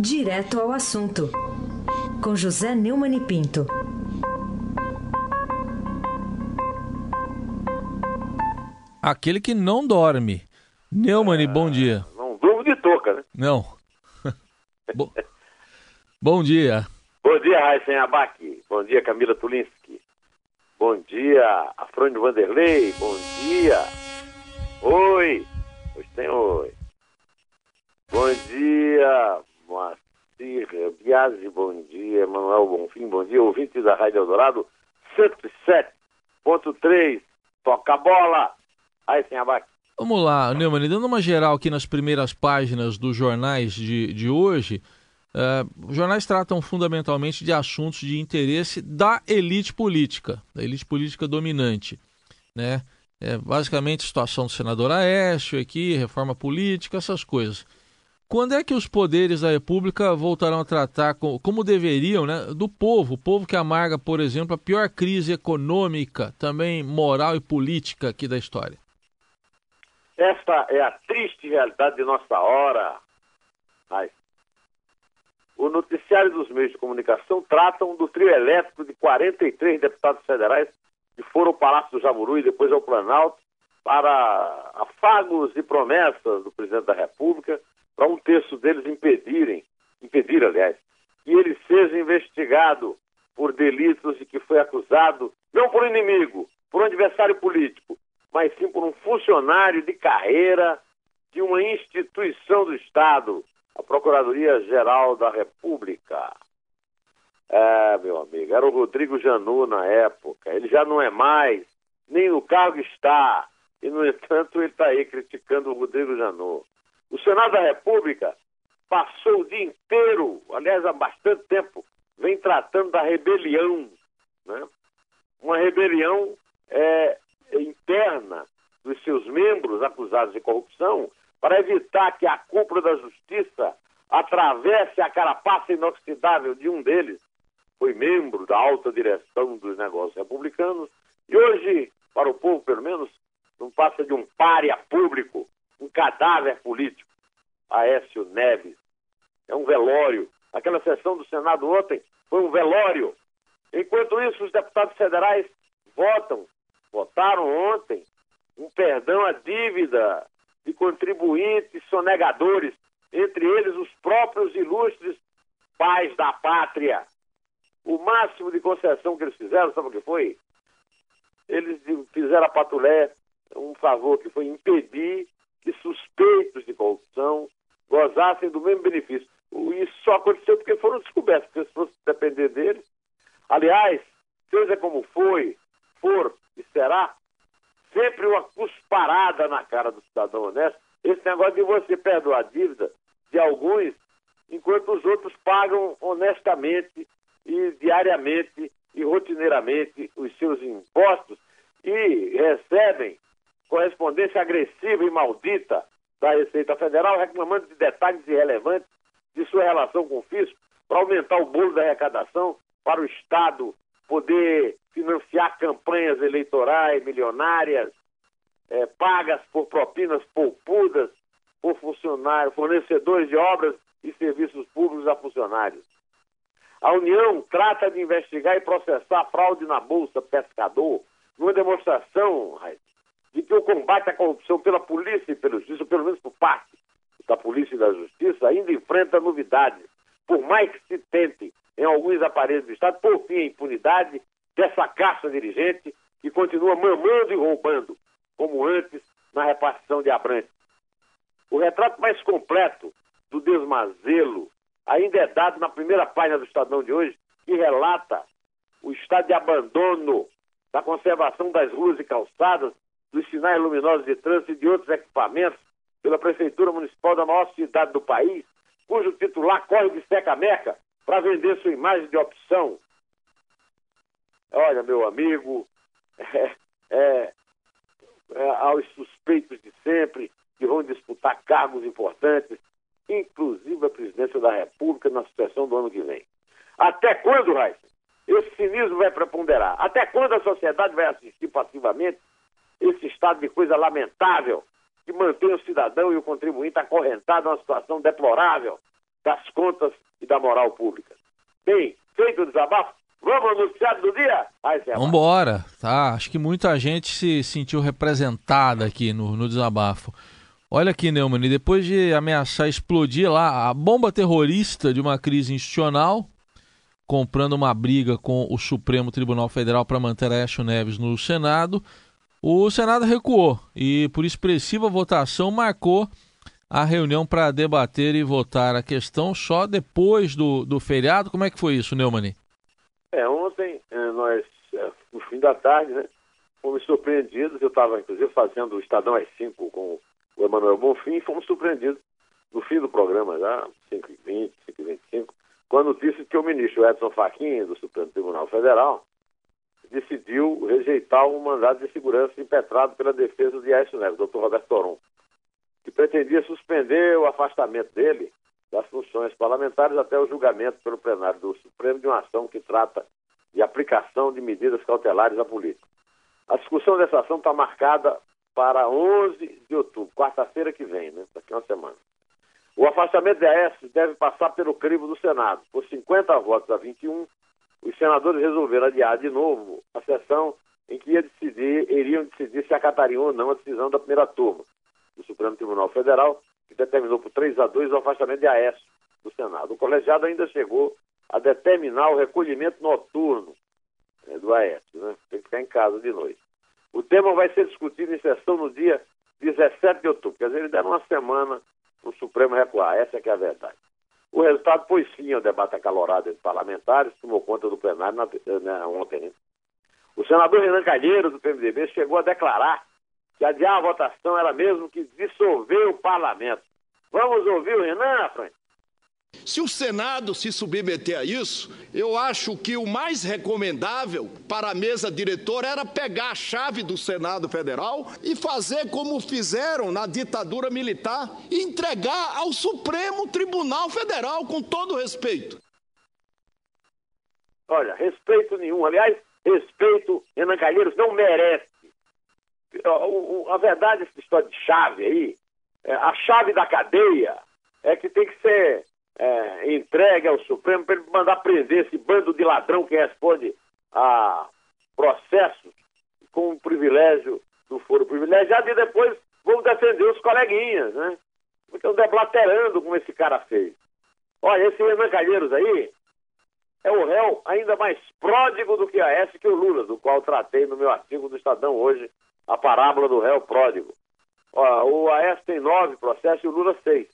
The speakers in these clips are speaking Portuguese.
Direto ao assunto, com José Neumann e Pinto. Aquele que não dorme. Neumann, bom dia. Não durmo de touca, né? Não. Bo- bom dia. Bom dia, Raíssen Abac. Bom dia, Camila Tulinski. Bom dia, Afrônio Vanderlei. Bom dia. Oi. Hoje tem oi. Bom dia, Moacir Biasi. Bom dia, Manuel Bonfim. Bom dia, ouvintes da Rádio Eldorado 107.3. Toca a bola. Raíssen Abac. Vamos lá, Neumann, dando uma geral aqui nas primeiras páginas dos jornais de, de hoje, os jornais tratam fundamentalmente de assuntos de interesse da elite política, da elite política dominante, né? É, basicamente, situação do senador Aécio aqui, reforma política, essas coisas. Quando é que os poderes da República voltarão a tratar, co- como deveriam, né, do povo, o povo que amarga, por exemplo, a pior crise econômica, também moral e política aqui da história? Esta é a triste realidade de nossa hora. Mas o noticiário dos meios de comunicação tratam do trio elétrico de 43 deputados federais que foram ao Palácio do Jaburu e depois ao Planalto para afagos e promessas do presidente da República para um terço deles impedirem, impedir, aliás, que ele seja investigado por delitos de que foi acusado, não por inimigo, por um adversário político, mas sim por um funcionário de carreira de uma instituição do Estado, a Procuradoria-Geral da República. É, meu amigo, era o Rodrigo Janu na época. Ele já não é mais, nem no cargo está. E, no entanto, ele está aí criticando o Rodrigo Janu. O Senado da República passou o dia inteiro, aliás, há bastante tempo, vem tratando da rebelião. Né? Uma rebelião é, interna dos seus membros acusados de corrupção para evitar que a cúpula da justiça atravesse a carapaça inoxidável de um deles, foi membro da alta direção dos negócios republicanos, e hoje, para o povo pelo menos, não passa de um pária público, um cadáver político. Aécio Neves. É um velório. Aquela sessão do Senado ontem foi um velório. Enquanto isso, os deputados federais votam, votaram ontem, um perdão à dívida de contribuintes sonegadores, entre eles os próprios ilustres pais da pátria. O máximo de concessão que eles fizeram, sabe o que foi? Eles fizeram a Patulé um favor que foi impedir que suspeitos de corrupção gozassem do mesmo benefício. Isso só aconteceu porque foram descobertos, porque se fosse depender deles. Aliás, seja como foi, for e será, sempre uma cusparada na cara do cidadão honesto. Esse negócio de você perdoar a dívida de alguns, enquanto os outros pagam honestamente e diariamente e rotineiramente os seus impostos e recebem correspondência agressiva e maldita da Receita Federal reclamando de detalhes irrelevantes de sua relação com o fisco para aumentar o bolo da arrecadação para o Estado poder financiar campanhas eleitorais milionárias eh, pagas por propinas poupudas por funcionários, fornecedores de obras e serviços públicos a funcionários. A União trata de investigar e processar fraude na Bolsa Pescador, numa demonstração, De que o combate à corrupção pela polícia e pela justiça, pelo menos por parte da polícia e da justiça, ainda enfrenta novidades. Por mais que se tente em alguns aparelhos do Estado, por fim, a impunidade dessa caixa dirigente que continua mamando e roubando, como antes na repartição de Abrantes. O retrato mais completo do desmazelo ainda é dado na primeira página do Estadão de hoje, que relata o estado de abandono da conservação das ruas e calçadas, dos sinais luminosos de trânsito e de outros equipamentos pela Prefeitura Municipal da maior cidade do país, cujo titular corre de seca-meca para vender sua imagem de opção. Olha, meu amigo, é, é, é, aos suspeitos de sempre que vão disputar cargos importantes, inclusive a presidência da República na sucessão do ano que vem. Até quando, Raíssa, esse cinismo vai preponderar? Até quando a sociedade vai assistir passivamente esse estado de coisa lamentável que mantém o cidadão e o contribuinte acorrentado numa situação deplorável das contas e da moral pública. Bem, feito o desabafo, vamos ao noticiário do dia? Vamos embora, tá? Acho que muita gente se sentiu representada aqui no, no desabafo. Olha aqui, Neumann, depois de ameaçar explodir lá a bomba terrorista de uma crise institucional, comprando uma briga com o Supremo Tribunal Federal para manter Aécio Neves no Senado, o Senado recuou e, por expressiva votação, marcou a reunião para debater e votar a questão só depois do, do feriado. Como é que foi isso, Neumann? É, ontem eh, nós, eh, no fim da tarde, né, fomos surpreendidos. Eu estava, inclusive, fazendo o Estadão às 5 com o Emanuel Bonfim e fomos surpreendidos no fim do programa, já 5h20, 5h25, com a notícia de que o ministro Edson Fachin, do Supremo Tribunal Federal, decidiu rejeitar um mandado de segurança impetrado pela defesa de Aécio Neves, doutor Roberto Toron, que pretendia suspender o afastamento dele das funções parlamentares até o julgamento pelo plenário do Supremo de uma ação que trata de aplicação de medidas cautelares à política. A discussão dessa ação está marcada para 11 de outubro, quarta-feira que vem, né? daqui a uma semana. O afastamento de Aécio deve passar pelo crivo do Senado. Por 50 votos a 21, os senadores resolveram adiar de novo a sessão em que ia decidir, iriam decidir se acatariam ou não a decisão da primeira turma do Supremo Tribunal Federal, que determinou por 3 a 2 o afastamento de Aécio do Senado. O colegiado ainda chegou a determinar o recolhimento noturno né, do Aécio, né? tem que ficar em casa de noite. O tema vai ser discutido em sessão no dia 17 de outubro, quer dizer, ele deram uma semana para o Supremo recuar, essa é que é a verdade. O resultado foi sim ao debate acalorado entre parlamentares, tomou conta do plenário na, na, ontem. Né? O senador Renan Calheiro, do PMDB, chegou a declarar que adiar a votação era mesmo que dissolver o parlamento. Vamos ouvir o Renan, Frank? Se o Senado se submeter a isso, eu acho que o mais recomendável para a mesa diretora era pegar a chave do Senado Federal e fazer como fizeram na ditadura militar entregar ao Supremo Tribunal Federal, com todo respeito. Olha, respeito nenhum. Aliás, respeito, Renan Calheiros não merece. A verdade, essa história de chave aí, é, a chave da cadeia é que tem que ser é, entregue ao Supremo para ele mandar prender esse bando de ladrão que responde a processos com o privilégio do foro privilegiado e depois vão defender os coleguinhas, né? Estão deblaterando como esse cara fez. Olha, esse Renan Calheiros aí é o réu ainda mais pródigo do que a S que o Lula, do qual tratei no meu artigo do Estadão hoje, a parábola do réu pródigo. Ó, o AS tem nove processos e o Lula seis.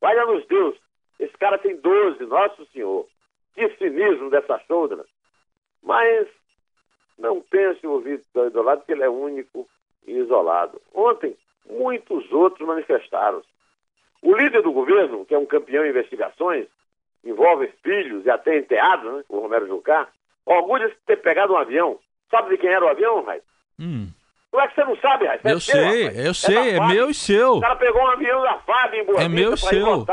Valha-nos Deus, esse cara tem 12, nosso senhor. Que cinismo dessa choudra. Mas não pense o Vitor Idolado que ele é único e isolado. Ontem, muitos outros manifestaram-se. O líder do governo, que é um campeão em investigações, envolve filhos e até enteados, né, o Romero Jucá, orgulha-se de ter pegado um avião. Sabe de quem era o avião, Raiz? Hum. Como é que você não sabe, Raiz? É eu sei, eu sei, é, é meu e seu. O cara pegou um avião da FAB em Boa É meu e seu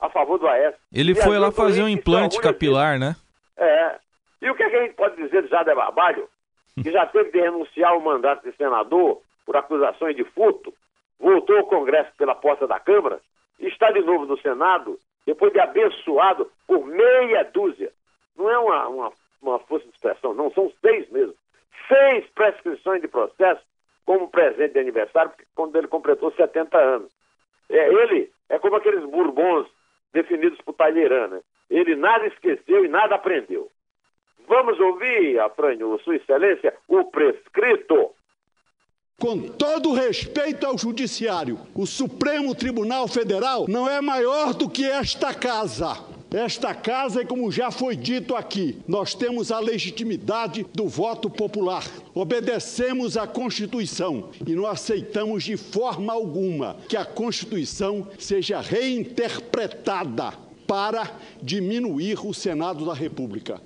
a favor do Aécio. Ele e foi lá fazer um implante capilar, né? É. E o que, é que, a gente pode dizer de Jade Barbalho, que já teve de renunciar ao mandato de senador por acusações de furto, voltou ao Congresso pela porta da Câmara está de novo no Senado, depois de abençoado por meia dúzia. Não é uma, uma, uma força de expressão, não, são seis mesmo. Seis prescrições de processo como presente de aniversário, quando ele completou 70 anos. É, ele é como aqueles bourbons definidos por Talleyrand. Né? Ele nada esqueceu e nada aprendeu. Vamos ouvir, Afrânio, Sua Excelência, o prescrito. Com todo respeito ao Judiciário, o Supremo Tribunal Federal não é maior do que esta casa. Esta casa, é como já foi dito aqui, nós temos a legitimidade do voto popular. Obedecemos à Constituição e não aceitamos de forma alguma que a Constituição seja reinterpretada para diminuir o Senado da República.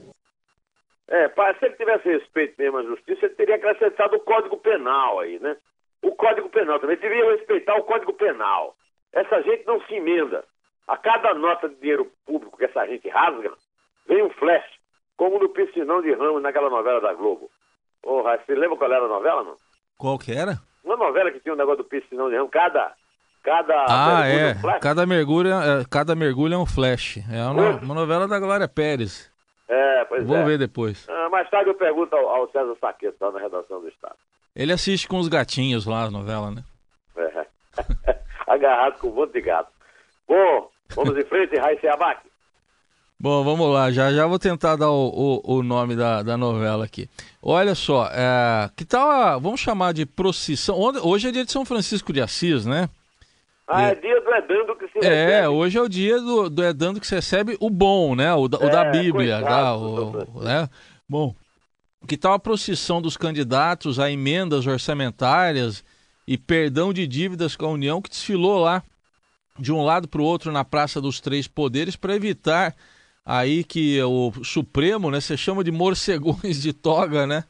É, se ele tivesse respeito mesmo à justiça, ele teria acrescentado o Código Penal aí, né? O Código Penal também devia respeitar o Código Penal. Essa gente não se emenda. A cada nota de dinheiro público que essa gente rasga, vem um flash, como no piscinão de Ramos naquela novela da Globo. Porra, você lembra qual era a novela, não? Qual que era? Uma novela que tinha um negócio do piscinão de Ramos, cada, Cada ah, mergulho é. um flash. Cada mergulho, é, cada mergulho é um flash. É uma, uma novela da Glória Pérez. É, pois Vou é. ver depois. Ah, mais tarde eu pergunto ao, ao César Saqueto, lá na redação do Estado. Ele assiste com os gatinhos lá a novela, né? É. Agarrado com um monte de gato. Bom, vamos em frente, Raíssa Abac. Bom, vamos lá. Já já vou tentar dar o, o, o nome da, da novela aqui. Olha só, é, que tal a, vamos chamar de procissão. Hoje é dia de São Francisco de Assis, né? Ah, é É. dia do Edando que se É, recebe. hoje é o dia do, do Edando que você recebe o bom, né? O, da- o da É, Bíblia. tá? O- né? Bom, que tal a procissão dos candidatos a emendas orçamentárias e perdão de dívidas com a União que desfilou lá de um lado para o outro na Praça dos Três Poderes para evitar aí que o Supremo, né? Você chama de morcegões de toga, né?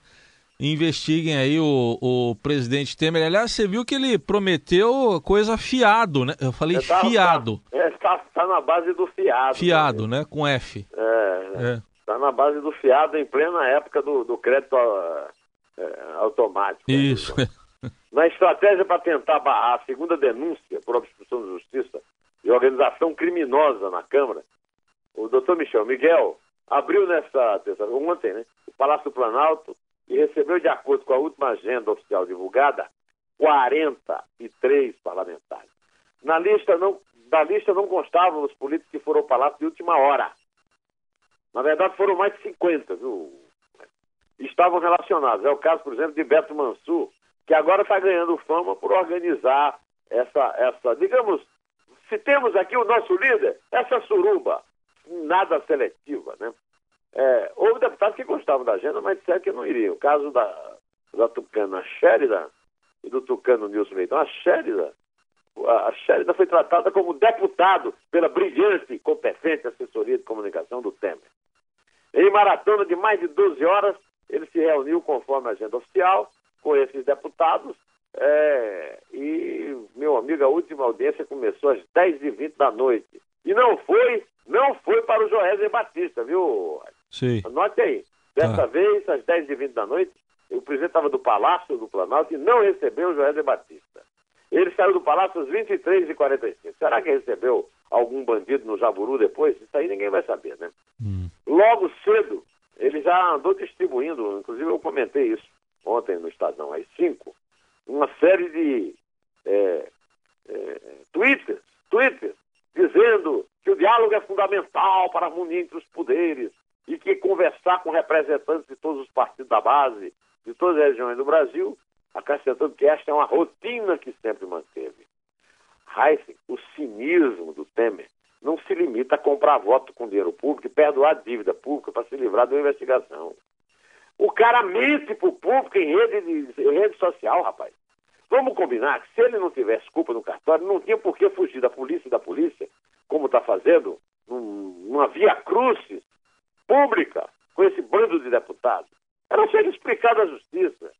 Investiguem aí o, o presidente Temer. Aliás, você viu que ele prometeu coisa fiado, né? Eu falei É, tá- fiado. Tá, é, tá, tá na base do fiado. Fiado, né? Com F. É, É. tá na base do fiado em plena época do, do crédito é, automático. Isso. Na estratégia para tentar barrar a segunda denúncia por de organização criminosa na Câmara, o doutor Michel Miguel abriu nessa terça ontem, né, o Palácio Planalto e recebeu, de acordo com a última agenda oficial divulgada, 43 parlamentares. Na lista não, da lista não constavam os políticos que foram ao Palácio de última hora. Na verdade, foram mais de 50, viu? Estavam relacionados. É o caso, por exemplo, de Beto Mansur, que agora está ganhando fama por organizar essa, essa, digamos, se temos aqui o nosso líder, essa suruba, nada seletiva, né? É, houve deputados que gostavam da agenda, mas disseram que não iriam. O caso da, da Tucana Sheridan e do Tucano Nilson Leitão, a Sheridan, a a Sheridan foi tratada como deputado pela brilhante e competente assessoria de comunicação do Temer. Em maratona de mais de 12 horas, ele se reuniu conforme a agenda oficial com esses deputados é, e, meu amigo, a última audiência começou às 10h20 da noite. E não foi, não foi para o Joézer Batista, viu? Sim. Anote aí. Dessa Tá. vez, às 10h20 da noite, o presidente estava do Palácio do Planalto e não recebeu o Joézer Batista. Ele saiu do Palácio às 23h45. Será que recebeu algum bandido no Jaburu depois? Isso aí ninguém vai saber, né? Hum. Logo cedo, ele já andou distribuindo, inclusive eu comentei isso ontem no Estadão, às 5, uma série de é, é, twitters, twitters, dizendo que o diálogo é fundamental para a harmonia entre os poderes e que conversar com representantes de todos os partidos da base, de todas as regiões do Brasil, acrescentando que esta é uma rotina que sempre manteve. Heisen, o cinismo do Temer não se limita a comprar voto com dinheiro público e perdoar dívida pública para se livrar de uma investigação. O cara mente pro público em rede, de, em rede social, rapaz. Vamos combinar que se ele não tivesse culpa no cartório, não tinha por que fugir da polícia e da polícia, como está fazendo, num- numa via crucis pública com esse bando de deputados. Era só ele explicar da justiça.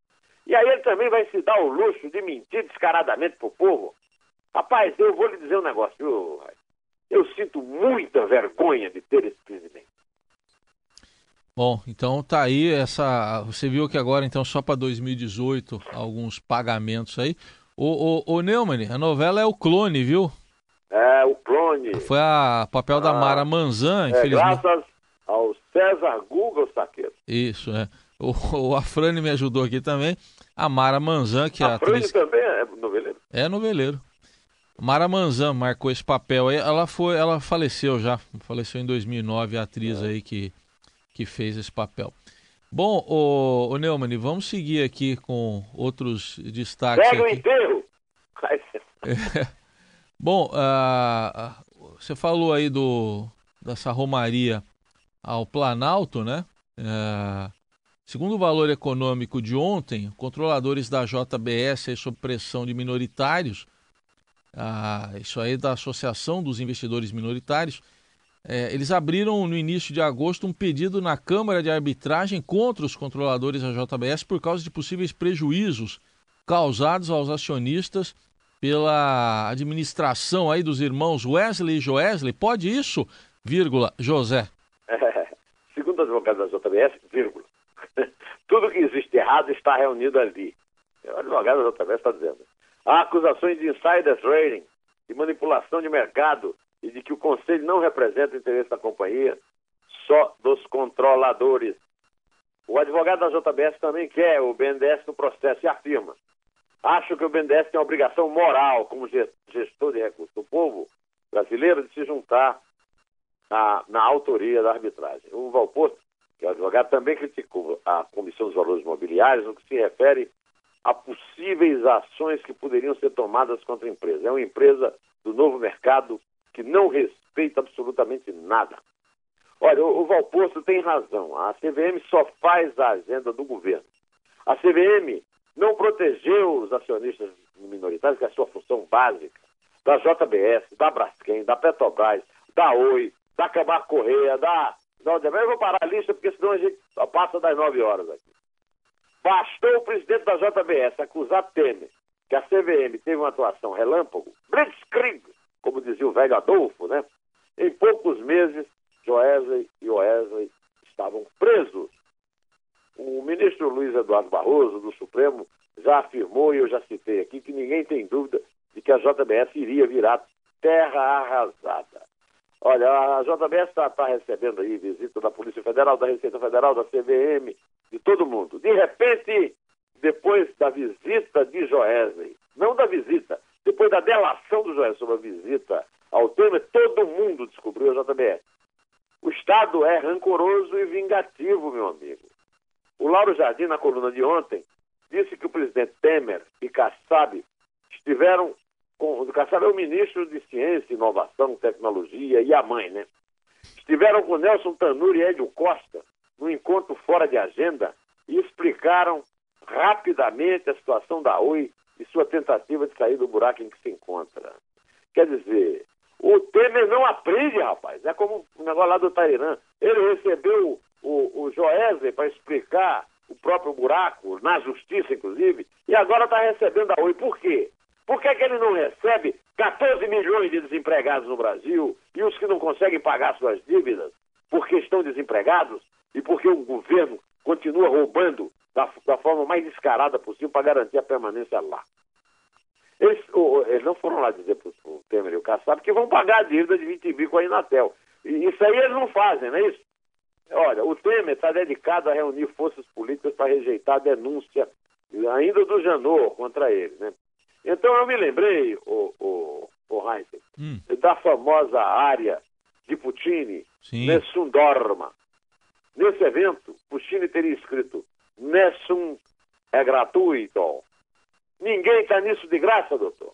E aí ele também vai se dar o luxo de mentir descaradamente pro povo. Rapaz, eu vou lhe dizer um negócio, viu? Eu sinto muita vergonha de ter esse. Bom, então tá aí essa. Você viu que agora, então, só para 2018, alguns pagamentos aí. O, o, o Neumann, a novela é o clone, viu? É, o clone. Foi a papel da Ah, Mara Manzan, É, infelizmente. graças ao César Google Saqueiro. Isso, é. O, o Afrani me ajudou aqui também. A Mara Manzan, que é a A Frane atriz. também é noveleiro. É noveleiro. Mara Manzan marcou esse papel aí. Ela foi, ela faleceu já, faleceu em 2009, a atriz aí que, que fez esse papel. Bom, o, o Neumann, vamos seguir aqui com outros destaques Pega o enterro. Bom, ah, ah, você falou aí do dessa romaria ao Planalto, né? Ah, segundo o valor econômico de ontem, controladores da JBS aí sob pressão de minoritários, ah, isso aí da Associação dos Investidores Minoritários, eh, eles abriram no início de agosto um pedido na Câmara de Arbitragem contra os controladores da JBS por causa de possíveis prejuízos causados aos acionistas pela administração aí dos irmãos Wesley e Joesley. Pode isso, vírgula, José? É, segundo os advogados da JBS, vírgula. Tudo que existe errado está reunido ali. O advogado da JBS está dizendo. Há acusações de insider trading de manipulação de mercado e de que o Conselho não representa o interesse da companhia, só dos controladores. O advogado da JBS também quer o BNDES no processo e afirma: acho que o BNDES tem a obrigação moral, como gestor de recursos do povo brasileiro, de se juntar na, na autoria da arbitragem. O Valposto, que é o advogado, também criticou a Comissão dos Valores Imobiliários no que se refere a possíveis ações que poderiam ser tomadas contra a empresa. É uma empresa do novo mercado que não respeita absolutamente nada. Olha, o, o Valposto tem razão. A CVM só faz a agenda do governo. A CVM não protegeu os acionistas minoritários, que é a sua função básica, da JBS, da Braskem, da Petrobras, da Oi, da Camargo Correia, da. da Eu vou parar a lista, porque senão a gente passa das nove horas aqui. Bastou o presidente da JBS acusar Temer que a CVM teve uma atuação relâmpago, blitzkrieg, velho Adolfo, né? Em poucos meses, Joesley e Wesley estavam presos. O ministro Luiz Eduardo Barroso, do Supremo, já afirmou, e eu já citei aqui, que ninguém tem dúvida de que a JBS iria virar terra arrasada. Olha, a JBS está tá recebendo aí visita da Polícia Federal, da Receita Federal, da CVM, de todo mundo. De repente, depois da visita de Joesley, não da visita, depois da delação do Joesley sobre a visita ao Temer, todo mundo descobriu a JBS. O Estado é rancoroso e vingativo, meu amigo. O Lauro Jardim, na coluna de ontem, disse que o presidente Temer e Kassab estiveram com. O Kassab é o ministro de Ciência, Inovação, Tecnologia e a mãe, né? Estiveram com Nelson Tanuri e Hélio Costa no encontro fora de agenda e explicaram rapidamente a situação da Oi e sua tentativa de sair do buraco em que se encontra. Quer dizer, o Temer não aprende, rapaz. É como o negócio lá do Tairã. Ele recebeu o, o Joesley para explicar o próprio buraco, na justiça, inclusive, e agora está recebendo a Oi. Por quê? Por que, que ele não recebe 14 milhões de desempregados no Brasil e os que não conseguem pagar suas dívidas porque estão desempregados e porque o governo continua roubando da, da forma mais descarada possível para garantir a permanência lá? Eles, eles não foram lá dizer para o Temer e o Kassab que vão pagar a dívida de 20 bi com a Inatel. E isso aí eles não fazem, não é isso? Olha, o Temer está dedicado a reunir forças políticas para rejeitar a denúncia ainda do Janot contra ele, né? Então eu me lembrei, o, o, o Heinz, hum. da famosa área de Puccini, Nessun Dorma. Nesse evento, Puccini teria escrito Nessun é gratuito. Ninguém está nisso de graça, doutor.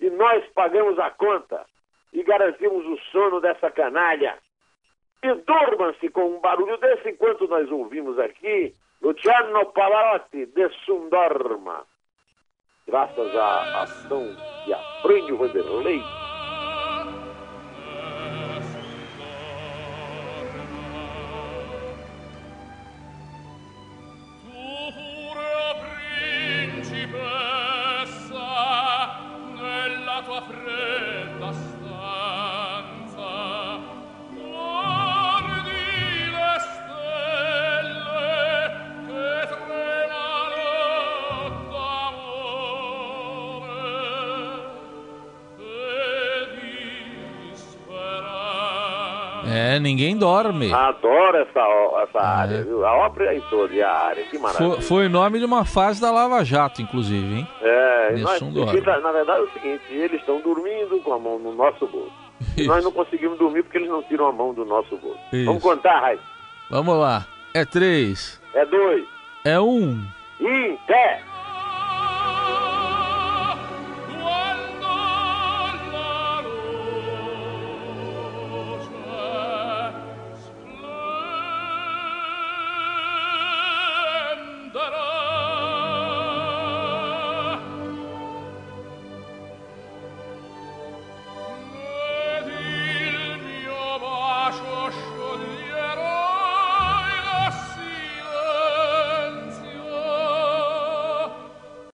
E nós pagamos a conta e garantimos o sono dessa canalha. E durmam-se com um barulho desse enquanto nós ouvimos aqui Luciano Pavarotti de Sundorma. Graças à ação de Aprende Vanderlei, apre Ninguém dorme. Adoro essa, essa é. área, viu? A ópera e toda e a área, que maravilha. Foi, foi, o nome de uma fase da Lava Jato, inclusive, hein? É, nós, na verdade é o seguinte, eles estão dormindo com a mão no nosso bolso. E nós não conseguimos dormir porque eles não tiram a mão do nosso bolso. Isso. Vamos contar, Raiz? Vamos lá. É três. É dois. É um. Em pé.